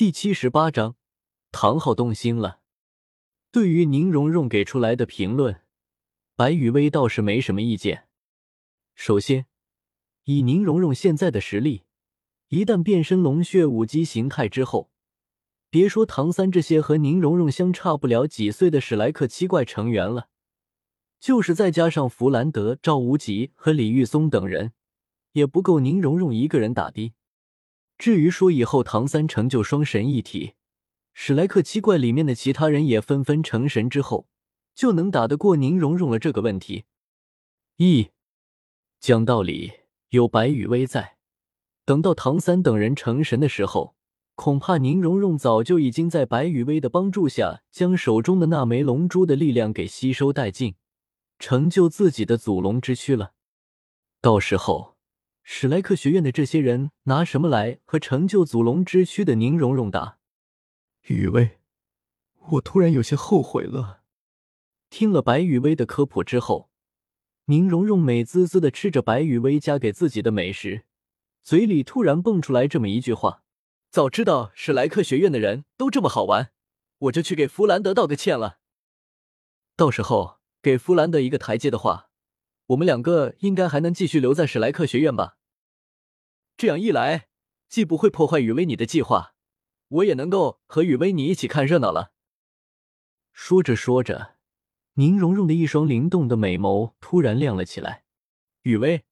第七十八章，唐昊动心了。对于宁荣荣给出来的评论，白雨薇倒是没什么意见。首先，以宁荣荣现在的实力，一旦变身龙血武姬形态之后，别说唐三这些和宁荣荣相差不了几岁的史莱克七怪成员了，就是再加上弗兰德、赵无极和李玉松等人，也不够宁荣荣一个人打的。至于说以后唐三成就双神一体，史莱克七怪里面的其他人也纷纷成神之后，就能打得过宁荣荣了这个问题。一讲道理，有白羽威在，等到唐三等人成神的时候，恐怕宁荣荣早就已经在白羽威的帮助下，将手中的那枚龙珠的力量给吸收殆尽，成就自己的祖龙之躯了。到时候。史莱克学院的这些人拿什么来和成就祖龙之躯的宁荣荣打？雨薇，我突然有些后悔了。听了白雨薇的科普之后，宁荣荣美滋滋的吃着白雨薇夹给自己的美食，嘴里突然蹦出来这么一句话：“早知道史莱克学院的人都这么好玩，我就去给弗兰德道个歉了。到时候给弗兰德一个台阶的话，我们两个应该还能继续留在史莱克学院吧。”这样一来，既不会破坏雨薇你的计划，我也能够和雨薇你一起看热闹了。说着说着，宁荣荣的一双灵动的美眸突然亮了起来。雨薇，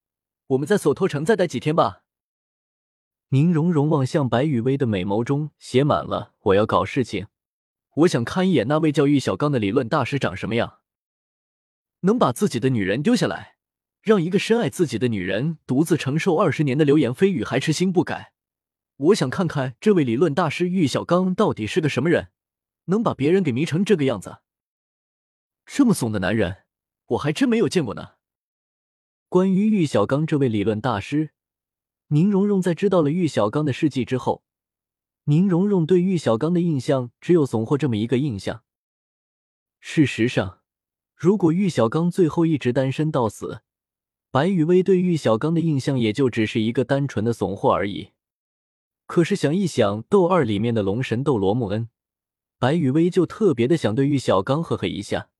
我们在索托城再待几天吧。宁荣荣望向白雨薇的美眸中写满了“我要搞事情，我想看一眼那位叫玉小刚的理论大师长什么样，能把自己的女人丢下来。”让一个深爱自己的女人独自承受二十年的流言蜚语还痴心不改，我想看看这位理论大师玉小刚到底是个什么人，能把别人给迷成这个样子。这么怂的男人，我还真没有见过呢。关于玉小刚这位理论大师，宁荣荣在知道了玉小刚的事迹之后，宁荣荣对玉小刚的印象只有怂货这么一个印象。事实上，如果玉小刚最后一直单身到死，白雨薇对玉小刚的印象也就只是一个单纯的怂货而已。可是想一想《斗二》里面的龙神斗罗穆恩，白雨薇就特别的想对玉小刚呵呵一下。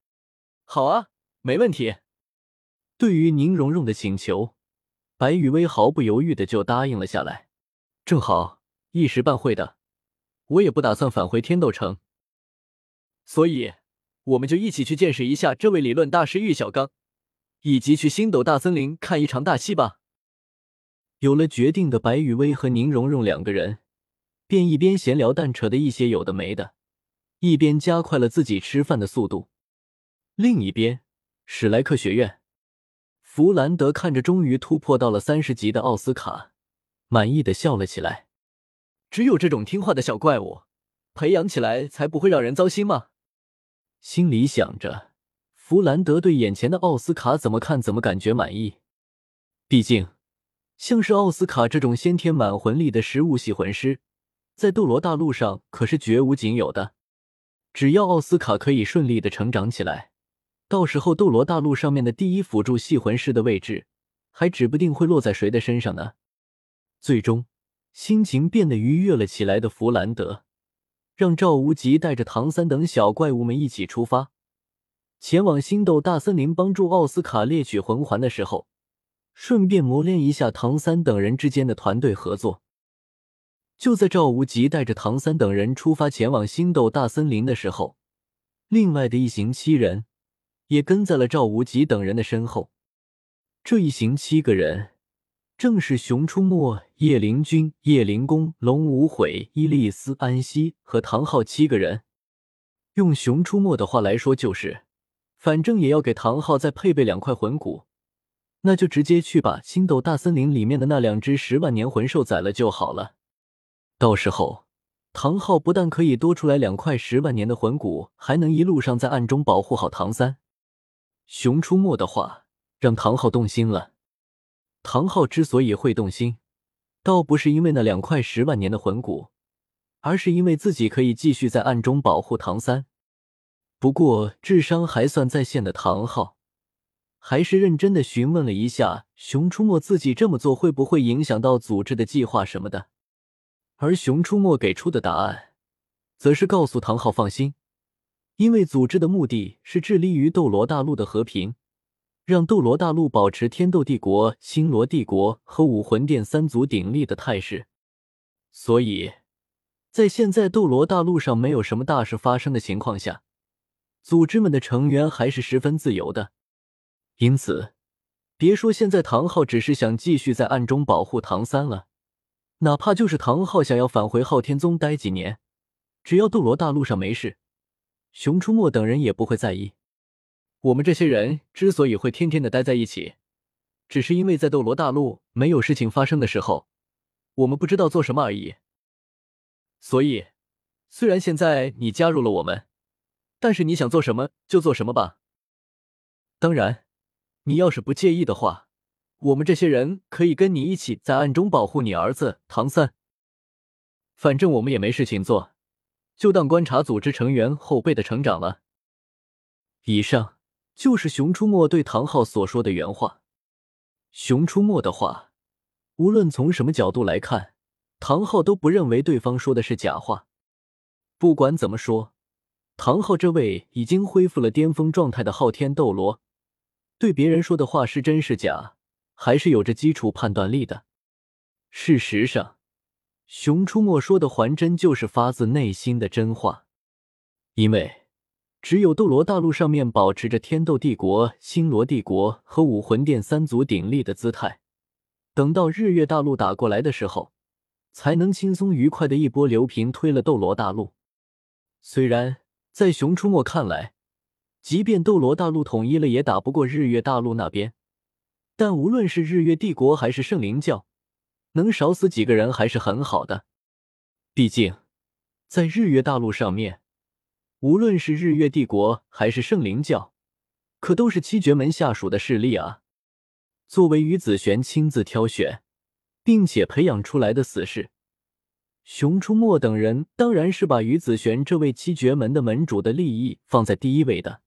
好啊，没问题。对于宁荣荣的请求，白雨薇毫不犹豫的就答应了下来。正好一时半会的，我也不打算返回天斗城，所以我们就一起去见识一下这位理论大师玉小刚。以及去星斗大森林看一场大戏吧。有了决定的白雨薇和宁荣荣两个人，便一边闲聊淡扯的一些有的没的，一边加快了自己吃饭的速度。另一边，史莱克学院，弗兰德看着终于突破到了三十级的奥斯卡，满意的笑了起来。只有这种听话的小怪物，培养起来才不会让人糟心吗？心里想着。弗兰德对眼前的奥斯卡怎么看怎么感觉满意，毕竟像是奥斯卡这种先天满魂力的食物系魂师，在斗罗大陆上可是绝无仅有的。只要奥斯卡可以顺利的成长起来，到时候斗罗大陆上面的第一辅助系魂师的位置，还指不定会落在谁的身上呢。最终，心情变得愉悦了起来的弗兰德，让赵无极带着唐三等小怪物们一起出发。前往星斗大森林帮助奥斯卡猎取魂环的时候，顺便磨练一下唐三等人之间的团队合作。就在赵无极带着唐三等人出发前往星斗大森林的时候，另外的一行七人也跟在了赵无极等人的身后。这一行七个人正是熊出没、叶灵君、叶灵公、龙无悔、伊利斯、安息和唐昊七个人。用熊出没的话来说，就是。反正也要给唐昊再配备两块魂骨，那就直接去把星斗大森林里面的那两只十万年魂兽宰了就好了。到时候，唐昊不但可以多出来两块十万年的魂骨，还能一路上在暗中保护好唐三。熊出没的话，让唐昊动心了。唐昊之所以会动心，倒不是因为那两块十万年的魂骨，而是因为自己可以继续在暗中保护唐三。不过，智商还算在线的唐昊，还是认真的询问了一下熊出没，自己这么做会不会影响到组织的计划什么的。而熊出没给出的答案，则是告诉唐昊放心，因为组织的目的是致力于斗罗大陆的和平，让斗罗大陆保持天斗帝国、星罗帝国和武魂殿三足鼎立的态势。所以，在现在斗罗大陆上没有什么大事发生的情况下，组织们的成员还是十分自由的。因此，别说现在唐昊只是想继续在暗中保护唐三了。哪怕就是唐昊想要返回昊天宗待几年，只要斗罗大陆上没事，熊出没等人也不会在意。我们这些人之所以会天天的待在一起，只是因为在斗罗大陆没有事情发生的时候，我们不知道做什么而已。所以，虽然现在你加入了我们，但是你想做什么就做什么吧。当然，你要是不介意的话。我们这些人可以跟你一起在暗中保护你儿子唐三。反正我们也没事情做，就当观察组织成员后辈的成长了。以上就是熊出没对唐昊所说的原话。熊出没的话，无论从什么角度来看，唐昊都不认为对方说的是假话。不管怎么说，唐昊这位已经恢复了巅峰状态的昊天斗罗，对别人说的话是真是假？还是有着基础判断力的。事实上，熊出没说的还真就是发自内心的真话。因为只有斗罗大陆上面保持着天斗帝国、星罗帝国和武魂殿三足鼎立的姿态，等到日月大陆打过来的时候，才能轻松愉快的一波流平推了斗罗大陆。虽然在熊出没看来，即便斗罗大陆统一了，也打不过日月大陆那边。但无论是日月帝国还是圣灵教，能少死几个人还是很好的。毕竟，在日月大陆上面，无论是日月帝国还是圣灵教，可都是七绝门下属的势力啊。作为于子璇亲自挑选并且培养出来的死士，熊出没等人当然是把于子璇这位七绝门的门主的利益放在第一位的。